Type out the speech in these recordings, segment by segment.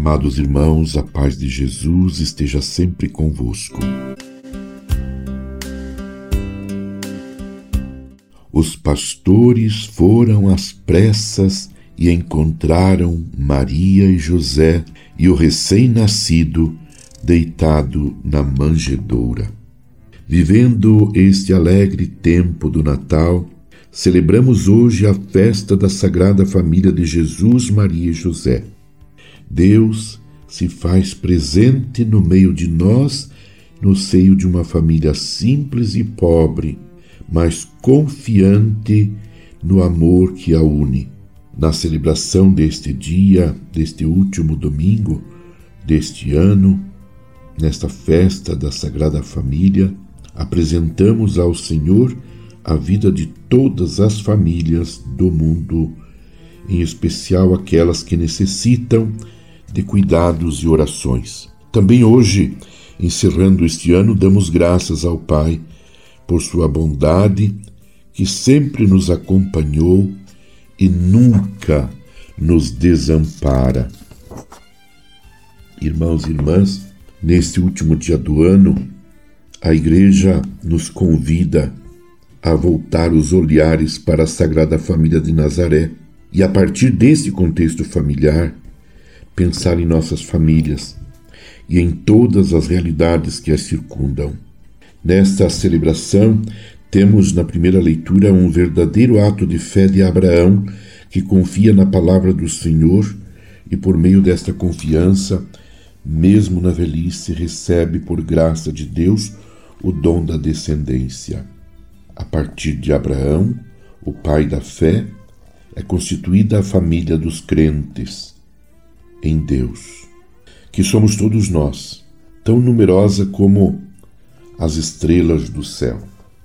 Amados irmãos, a paz de Jesus esteja sempre convosco. Os pastores foram às pressas e encontraram Maria e José e o recém-nascido deitado na manjedoura. Vivendo este alegre tempo do Natal, celebramos hoje a festa da Sagrada Família de Jesus, Maria e José. Deus se faz presente no meio de nós, no seio de uma família simples e pobre, mas confiante no amor que a une. Na celebração deste dia, deste último domingo deste ano, nesta festa da Sagrada Família, apresentamos ao Senhor a vida de todas as famílias do mundo, em especial aquelas que necessitam de cuidados e orações. Também hoje, encerrando este ano, damos graças ao Pai por sua bondade, que sempre nos acompanhou e nunca nos desampara. Irmãos e irmãs, neste último dia do ano, a Igreja nos convida a voltar os olhares para a Sagrada Família de Nazaré e, a partir desse contexto familiar, pensar em nossas famílias e em todas as realidades que as circundam. Nesta celebração, temos na primeira leitura um verdadeiro ato de fé de Abraão que confia na palavra do Senhor e, por meio desta confiança, mesmo na velhice, recebe por graça de Deus o dom da descendência. A partir de Abraão, o pai da fé, é constituída a família dos crentes em Deus, que somos todos nós, tão numerosa como as estrelas do céu.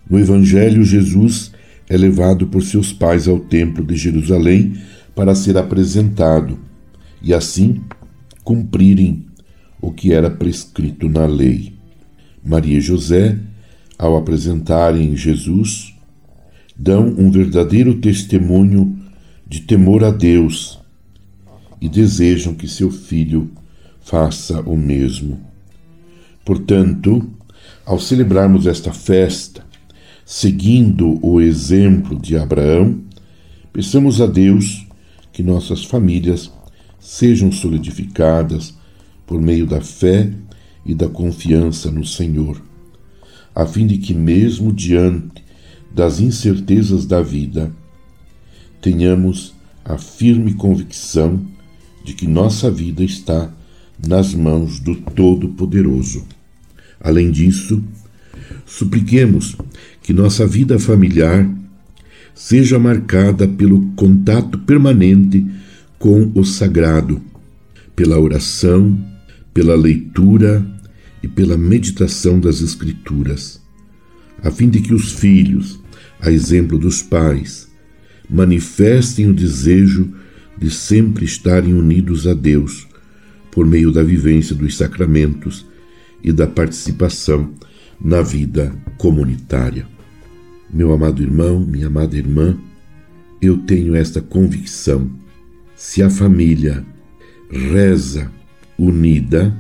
No Evangelho, Jesus é levado por seus pais ao Templo de Jerusalém para ser apresentado e assim cumprirem o que era prescrito na lei. Maria e José, ao apresentarem Jesus, dão um verdadeiro testemunho de temor a Deus e desejam que seu filho faça o mesmo. Portanto, ao celebrarmos esta festa, seguindo o exemplo de Abraão, peçamos a Deus que nossas famílias sejam solidificadas por meio da fé e da confiança no Senhor, a fim de que, mesmo diante das incertezas da vida, tenhamos a firme convicção de que nossa vida está nas mãos do Todo-Poderoso. Além disso, supliquemos que nossa vida familiar seja marcada pelo contato permanente com o sagrado, pela oração, pela leitura e pela meditação das Escrituras, a fim de que os filhos, a exemplo dos pais, manifestem o desejo de sempre estarem unidos a Deus por meio da vivência dos sacramentos e da participação na vida comunitária. Meu amado irmão, minha amada irmã, eu tenho esta convicção: se a família reza unida,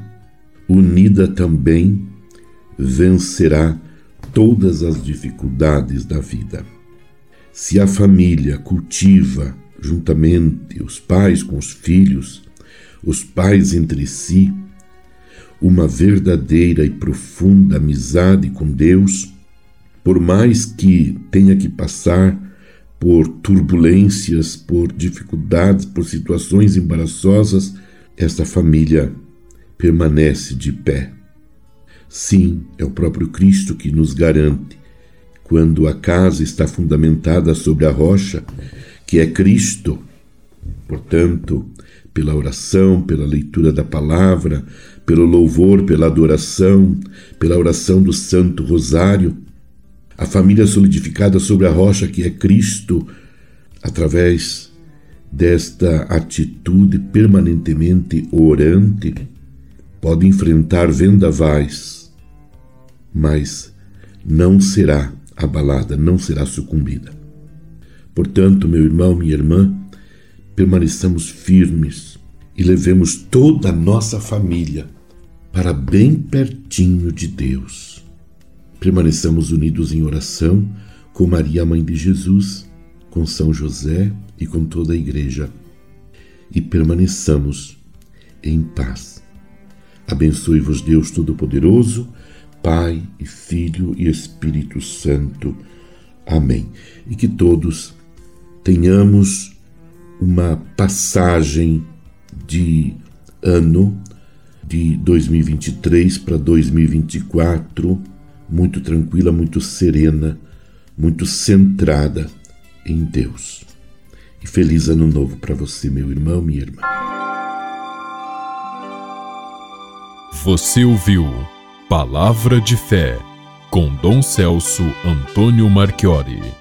unida também vencerá todas as dificuldades da vida. Se a família cultiva juntamente os pais com os filhos, os pais entre si, uma verdadeira e profunda amizade com Deus, por mais que tenha que passar por turbulências, por dificuldades, por situações embaraçosas, esta família permanece de pé. Sim, é o próprio Cristo que nos garante, quando a casa está fundamentada sobre a rocha, que é Cristo. Portanto, pela oração, pela leitura da palavra, pelo louvor, pela adoração, pela oração do Santo Rosário, a família solidificada sobre a rocha que é Cristo, através desta atitude permanentemente orante, pode enfrentar vendavais, mas não será abalada, não será sucumbida. Portanto, meu irmão, minha irmã, permaneçamos firmes, e levemos toda a nossa família para bem pertinho de Deus. Permaneçamos unidos em oração com Maria, mãe de Jesus, com São José e com toda a Igreja, e permaneçamos em paz. Abençoe-vos, Deus Todo-Poderoso, Pai e Filho e Espírito Santo. Amém. E que todos tenhamos uma passagem de ano de 2023 para 2024 muito tranquila, muito serena, muito centrada em Deus. E feliz ano novo para você, meu irmão, minha irmã. Você ouviu Palavra de Fé com Dom Celso Antônio Marchiori.